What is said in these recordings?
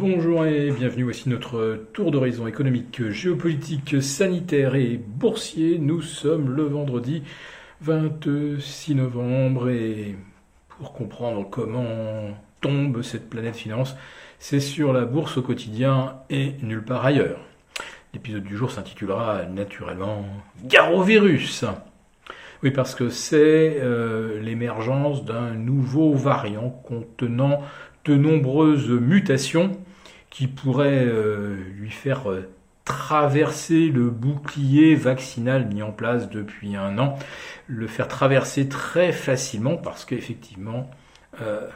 Bonjour et bienvenue, voici notre tour d'horizon économique, géopolitique, sanitaire et boursier. Nous sommes le vendredi 26 novembre et pour comprendre comment tombe cette planète finance, c'est sur la bourse au quotidien et nulle part ailleurs. L'épisode du jour s'intitulera naturellement Garovirus. Oui, parce que c'est euh, l'émergence d'un nouveau variant contenant de nombreuses mutations qui pourraient euh, lui faire euh, traverser le bouclier vaccinal mis en place depuis un an, le faire traverser très facilement parce qu'effectivement, euh,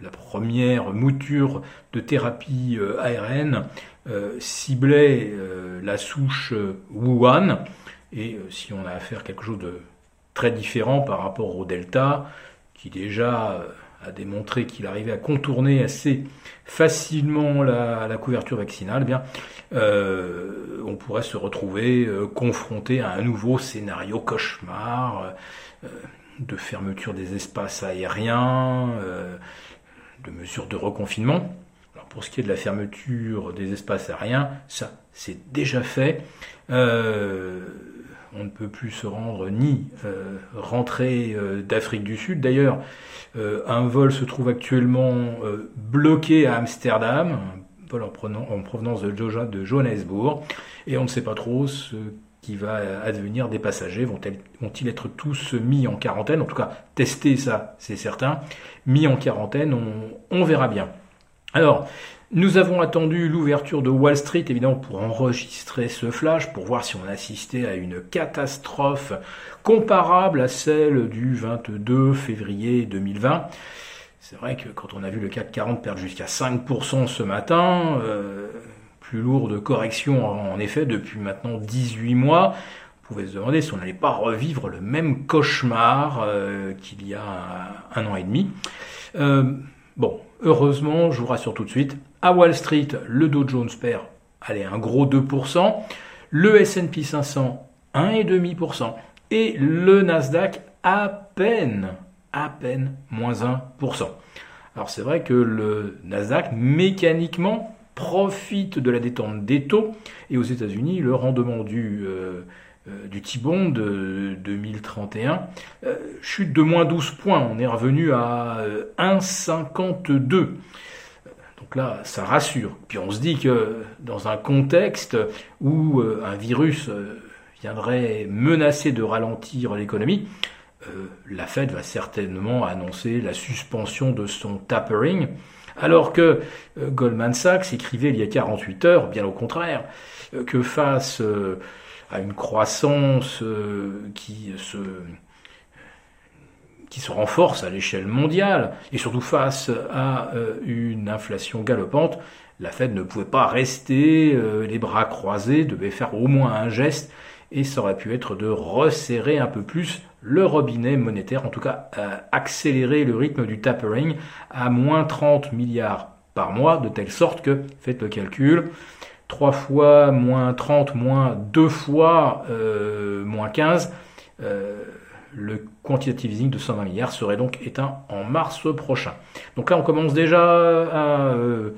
la première mouture de thérapie ARN ciblait la souche Wuhan, et si on a affaire à quelque chose de très différent par rapport au Delta, qui déjà a démontré qu'il arrivait à contourner assez facilement la, couverture vaccinale, eh bien, euh, on pourrait se retrouver euh, confronté à un nouveau scénario cauchemar euh, de fermeture des espaces aériens, de mesures de reconfinement. Alors pour ce qui est de la fermeture des espaces aériens, ça c'est déjà fait on ne peut plus se rendre ni euh, rentrer euh, d'Afrique du Sud. D'ailleurs, euh, un vol se trouve actuellement bloqué à Amsterdam, un vol en, provenance de, Johannesburg, et on ne sait pas trop ce qui va advenir des passagers. Vont-ils être tous mis en quarantaine? En tout cas, tester ça, c'est certain. Mis en quarantaine, on verra bien. Alors, nous avons attendu l'ouverture de Wall Street, évidemment, pour enregistrer ce flash, pour voir si on assistait à une catastrophe comparable à celle du 22 février 2020. C'est vrai que quand on a vu le CAC 40 perdre jusqu'à 5% ce matin, euh, plus lourde correction en effet depuis maintenant 18 mois, on pouvait se demander si on n'allait pas revivre le même cauchemar euh, qu'il y a un an et demi. Euh, bon, heureusement, je vous rassure tout de suite, à Wall Street, le Dow Jones perd, allez, un gros 2%, le S&P 500, 1,5%, et le Nasdaq à peine, à peine moins 1%. Alors c'est vrai que le Nasdaq, mécaniquement, profite de la détente des taux, et aux États-Unis, le rendement du... Euh, du T-Bond de 2031 euh, chute de moins 12 points. On est revenu à 1,52. Donc là, ça rassure. Puis on se dit que dans un contexte où euh, un virus euh, viendrait menacer de ralentir l'économie, euh, la Fed va certainement annoncer la suspension de son tapering, alors que Goldman Sachs écrivait il y a 48 heures, bien au contraire, que face à une croissance qui se qui se renforce à l'échelle mondiale, et surtout face à euh, une inflation galopante, la Fed ne pouvait pas rester euh, les bras croisés, devait faire au moins un geste, et ça aurait pu être de resserrer un peu plus le robinet monétaire, en tout cas euh, accélérer le rythme du tapering à moins 30 milliards par mois, de telle sorte que, faites le calcul, 3 fois moins 30 moins 2 fois moins 15, le quantitative easing de 120 milliards serait donc éteint en mars prochain. Donc là, on commence déjà à, euh,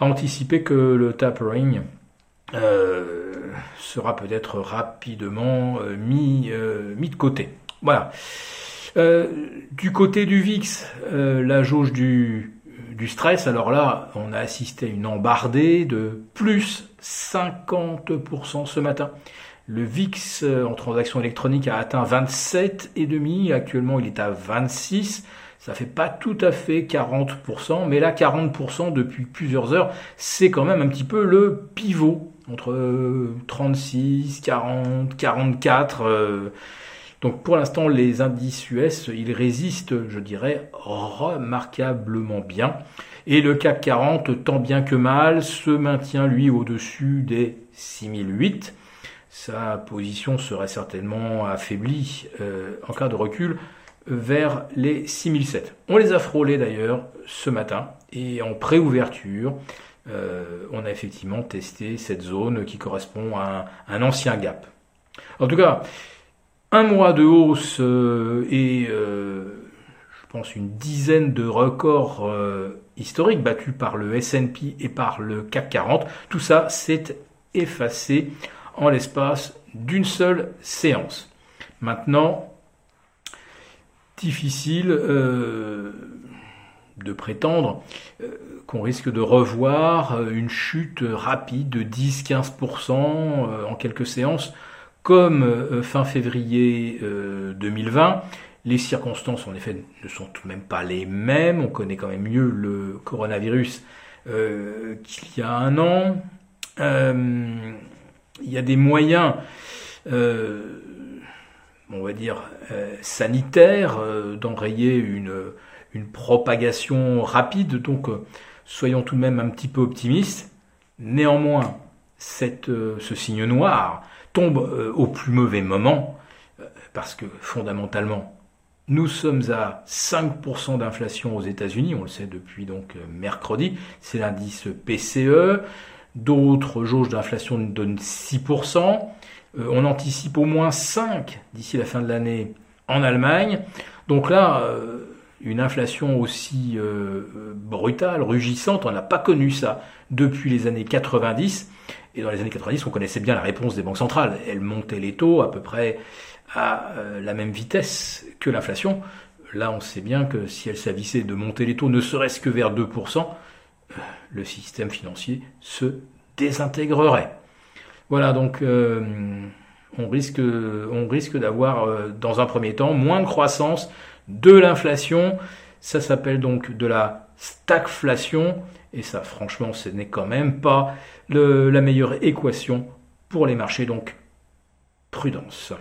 anticiper que le tapering euh, sera peut-être rapidement euh, mis, mis de côté. Voilà. du côté du VIX, la jauge du, du stress, alors là, on a assisté à une embardée de plus 50% ce matin. Le VIX euh, en transaction électronique a atteint 27,5. Actuellement, il est à 26. Ça fait pas tout à fait 40%, mais là, 40% depuis plusieurs heures, c'est quand même un petit peu le pivot entre 36, 40, 44. Donc pour l'instant, les indices US, ils résistent, je dirais, remarquablement bien. Et le CAC 40, tant bien que mal, se maintient lui au-dessus des 6008 sa position serait certainement affaiblie euh, en cas de recul vers les 6007. On les a frôlés d'ailleurs ce matin et en préouverture, euh, on a effectivement testé cette zone qui correspond à un, ancien gap. En tout cas, un mois de hausse euh, et je pense une dizaine de records historique battu par le S&P et par le CAC 40. Tout ça s'est effacé en l'espace d'une seule séance. Maintenant, difficile euh, de prétendre euh, qu'on risque de revoir euh, une chute rapide de 10-15% en quelques séances, comme fin février 2020. Les circonstances, en effet, ne sont tout de même pas les mêmes. On connaît quand même mieux le coronavirus qu'il y a un an. il y a des moyens on va dire, euh, sanitaire, euh, d'enrayer une, propagation rapide. Donc, euh, soyons tout de même un petit peu optimistes. Néanmoins, cette, ce signe noir tombe au plus mauvais moment, parce que fondamentalement, nous sommes à 5% d'inflation aux États-Unis, on le sait depuis donc mercredi, c'est l'indice PCE. D'autres jauges d'inflation nous donnent 6%. Euh, on anticipe au moins 5 d'ici la fin de l'année en Allemagne. Donc là, euh, une inflation aussi euh, brutale, rugissante, on n'a pas connu ça depuis les années 90. Et dans les années 90, on connaissait bien la réponse des banques centrales. Elles montaient les taux à peu près à la même vitesse que l'inflation. Là, on sait bien que si elles s'avissaient de monter les taux ne serait-ce que vers 2%, le système financier se désintégrerait. Voilà, donc euh, on risque, on risque d'avoir euh, dans un premier temps moins de croissance, de l'inflation. Ça s'appelle donc de la stagflation. Et ça, franchement, ce n'est quand même pas la meilleure équation pour les marchés. Donc, prudence.